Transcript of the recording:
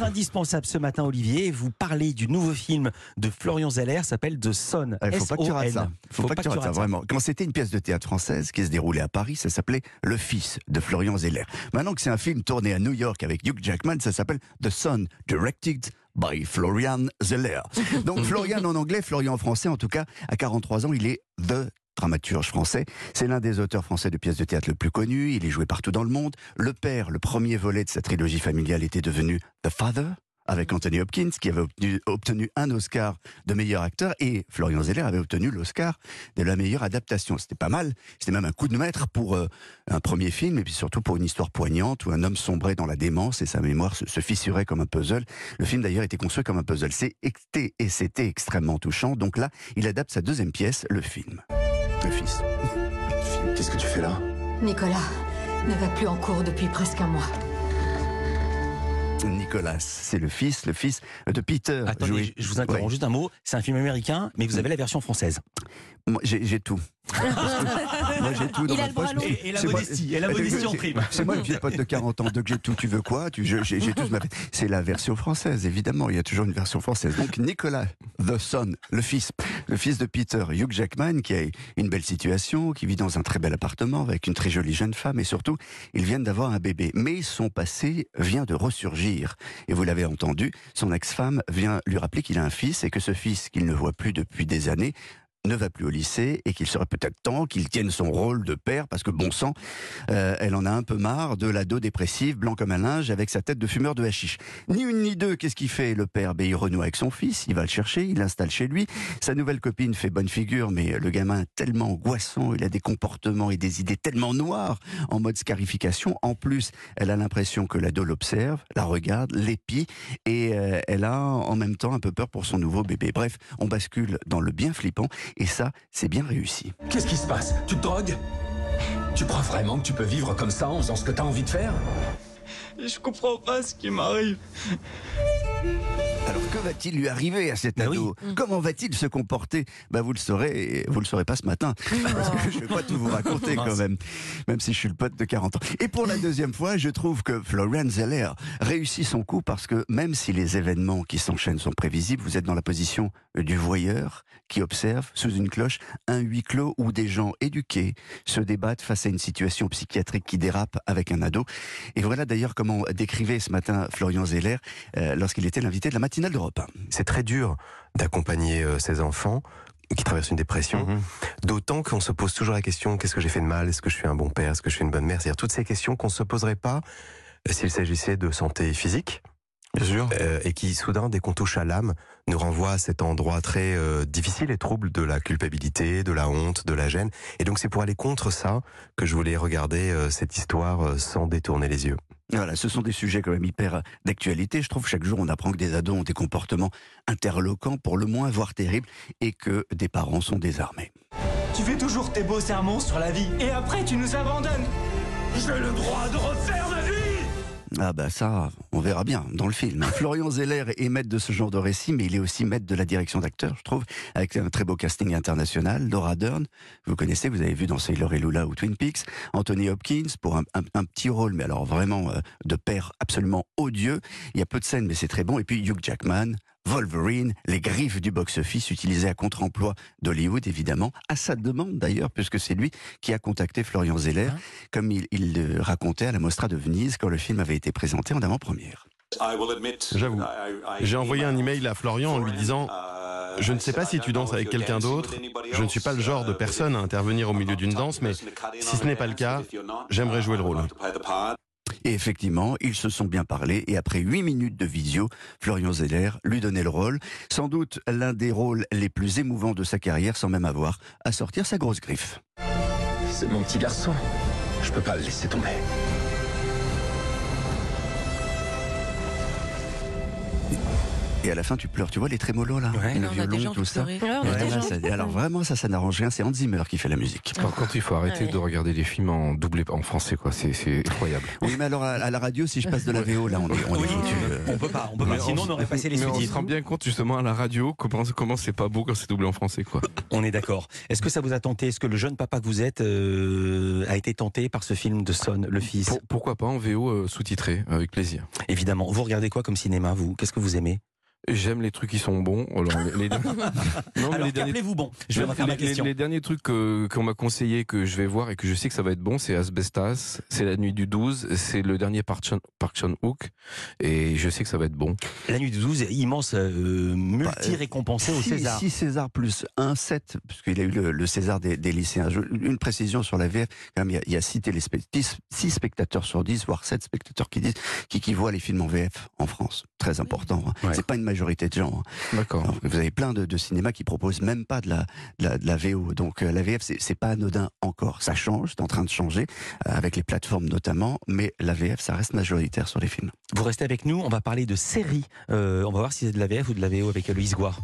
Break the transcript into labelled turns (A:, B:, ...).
A: Votre indispensable ce matin, Olivier, vous parlez du nouveau film de Florian Zeller, s'appelle The Son.
B: Il faut pas que tu rates ça. Faut, pas, que tu rates ça, vraiment. Quand c'était une pièce de théâtre française qui se déroulait à Paris, ça s'appelait Le Fils de Florian Zeller. Maintenant que c'est un film tourné à New York avec Hugh Jackman, ça s'appelle The Son, directed by Florian Zeller. Donc Florian en anglais, Florian en français, en tout cas, à 43 ans, il est The dramaturge français. C'est l'un des auteurs français de pièces de théâtre le plus connu. Il est joué partout dans le monde. Le père, le premier volet de sa trilogie familiale, était devenu The Father avec Anthony Hopkins, qui avait obtenu, un Oscar de meilleur acteur, et Florian Zeller avait obtenu l'Oscar de la meilleure adaptation. C'était pas mal, c'était même un coup de maître pour euh, un premier film, et puis surtout pour une histoire poignante, où un homme sombrait dans la démence, et sa mémoire se, fissurait comme un puzzle. Le film d'ailleurs était construit comme un puzzle. C'était c'était extrêmement touchant, donc là, il adapte sa deuxième pièce, le film. Le fils.
C: Qu'est-ce que tu fais là
D: Nicolas ne va plus en cours depuis presque un mois.
B: Nicolas, c'est le fils, le fils de Peter.
A: Attendez, je vous interromps juste un mot. C'est un film américain, mais vous avez la version française.
B: Moi, j'ai tout. moi, j'ai tout dans
A: Il
B: ma poche.
A: Et, la modestie, et la modestie en prime.
B: C'est moi, une vieille pote de 40 ans. Donc, j'ai tout, tu veux quoi? J'ai tout. C'est la version française, évidemment. Il y a toujours une version française. Donc, Nicolas, the son, le fils, le fils de Peter, Hugh Jackman, qui a une belle situation, qui vit dans un très bel appartement avec une très jolie jeune femme, et surtout, ils viennent d'avoir un bébé. Mais son passé vient de ressurgir. Et vous l'avez entendu, son ex-femme vient lui rappeler qu'il a un fils et que ce fils qu'il ne voit plus depuis des années ne va plus au lycée et qu'il serait peut-être temps qu'il tienne son rôle de père parce que bon sang, euh, elle en a un peu marre de l'ado dépressif, blanc comme un linge, avec sa tête de fumeur de hashish. Ni une ni deux, qu'est-ce qu'il fait le père? Ben, Il renoue avec son fils, il va le chercher, il l'installe chez lui. Sa nouvelle copine fait bonne figure, mais le gamin est tellement angoissant, il a des comportements et des idées tellement noires en mode scarification. En plus, elle a l'impression que l'ado l'observe, la regarde, l'épie et euh, elle a en même temps un peu peur pour son nouveau bébé. Bref, on bascule dans le bien flippant et ça, c'est bien réussi.
C: Qu'est-ce qui se passe? Tu te drogues? Tu crois vraiment que tu peux vivre comme ça en faisant ce que t'as envie de faire?
E: Je comprends pas ce qui m'arrive.
B: Alors que va-t-il lui arriver à cet ado Comment va-t-il se comporter bah, Vous le saurez, vous le saurez pas ce matin. Parce que je vais pas tout vous raconter quand même, même si je suis le pote de 40 ans. Et pour la deuxième fois, je trouve que Florian Zeller réussit son coup parce que même si les événements qui s'enchaînent sont prévisibles, vous êtes dans la position du voyeur qui observe sous une cloche un huis clos où des gens éduqués se débattent face à une situation psychiatrique qui dérape avec un ado. Et voilà d'ailleurs comment décrivait ce matin Florian Zeller euh, lorsqu'il était l'invité de la matinale d'Europe.
F: C'est très dur d'accompagner euh, ces enfants qui traversent une dépression, mhm. d'autant qu'on se pose toujours la question qu'est-ce que j'ai fait de mal? Est-ce que je suis un bon père? Est-ce que je suis une bonne mère? C'est-à-dire toutes ces questions qu'on ne se poserait pas euh, s'il s'agissait de santé physique,
B: Bien sûr.
F: Euh, et qui, soudain, dès qu'on touche à l'âme, nous renvoie à cet endroit très euh, difficile et trouble de la culpabilité, de la honte, de la gêne. Et donc, c'est pour aller contre ça que je voulais regarder euh, cette histoire sans détourner les yeux.
B: Voilà, ce sont des sujets quand même hyper d'actualité. Je trouve chaque jour on apprend que des ados ont des comportements interloquants, pour le moins voire terribles, et que des parents sont désarmés.
E: Tu fais toujours tes beaux sermons sur la vie, et après tu nous abandonnes. J'ai le droit de refaire ma vie
B: ah bah ça, on verra bien dans le film. Florian Zeller est maître de ce genre de récit, mais il est aussi maître de la direction d'acteur, je trouve, avec un très beau casting international. Laura Dern, vous connaissez, vous avez vu dans Sailor et Lula ou Twin Peaks. Anthony Hopkins pour un, petit rôle, mais alors vraiment euh, de père absolument odieux. Il y a peu de scènes, mais c'est très bon. Et puis Hugh Jackman, Wolverine, les griffes du box-office utilisées à contre-emploi d'Hollywood, évidemment, à sa demande d'ailleurs, puisque c'est lui qui a contacté Florian Zeller, hein comme il, le racontait à la Mostra de Venise quand le film avait été présenté en avant-première.
G: J'avoue, j'ai envoyé un email à Florian en lui disant je ne sais pas si tu danses avec quelqu'un d'autre, je ne suis pas le genre de personne à intervenir au milieu d'une danse, mais si ce n'est pas le cas, j'aimerais jouer le rôle.
B: Et effectivement, ils se sont bien parlé et après huit minutes de visio, Florian Zeller lui donnait le rôle, sans doute l'un des rôles les plus émouvants de sa carrière sans même avoir à sortir sa grosse griffe.
C: C'est mon petit garçon, je peux pas le laisser tomber.
B: Et à la fin, tu pleures. Tu vois les trémolos là Le violon, tout ça. alors vraiment, ça, ça n'arrange rien. C'est Hans Zimmer qui fait la musique.
H: Par contre, il faut arrêter de regarder les films en doublé en français, quoi. C'est effroyable.
B: Oui, mais alors à, la radio, si je passe de la VO, là, on est, on est
A: peut pas, on peut pas. Sinon, on aurait passé les
H: mais on se
A: sous-titres.
H: rend bien compte justement à la radio comment comment c'est pas beau quand c'est doublé en français quoi.
A: On est d'accord. Est-ce que ça vous a tenté? Est-ce que le jeune papa que vous êtes euh, a été tenté par ce film de Son, le fils?
H: Pour- pourquoi pas en VO euh, sous-titré avec plaisir.
A: Évidemment. Vous regardez quoi comme cinéma, vous? Qu'est-ce que vous aimez?
H: J'aime les trucs qui sont bons. Alors, les, les- Non, mais
A: Alors,
H: les derniers
A: qu'appelez-vous bon? Je vais refaire ma
H: les, les-
A: question.
H: les derniers trucs que- qu'on m'a conseillé, que je vais voir et que je sais que ça va être bon, c'est Asbestas, c'est La Nuit du 12, c'est le dernier Park Chan, Park Chan-wook, et je sais que ça va être bon.
A: La nuit du 12, immense, euh, multi-récompensé au
B: Six-
A: César.
B: six César plus un 7, puisqu'il a eu le, le César des, des lycéens. Je- une précision sur la VF, quand même, il y a, il y a six, téléspect- dix- six spectateurs sur 10, voire 7 spectateurs qui disent, qui, qui voient les films en VF en France. Très important. hein.
A: Ouais.
B: C'est pas une majorité de gens. hein.
H: D'accord.
B: Alors, vous avez plein de, de cinémas qui proposent même pas de la, de la, de la VO. Donc euh, la VF, c'est c'est pas anodin encore. Ça change, c'est en train de changer, euh, avec les plateformes notamment, mais la VF, ça reste majoritaire sur les films.
A: Vous restez avec nous, on va parler de séries. Euh, on va voir si c'est de la VF ou de la VO avec Louise Gouard.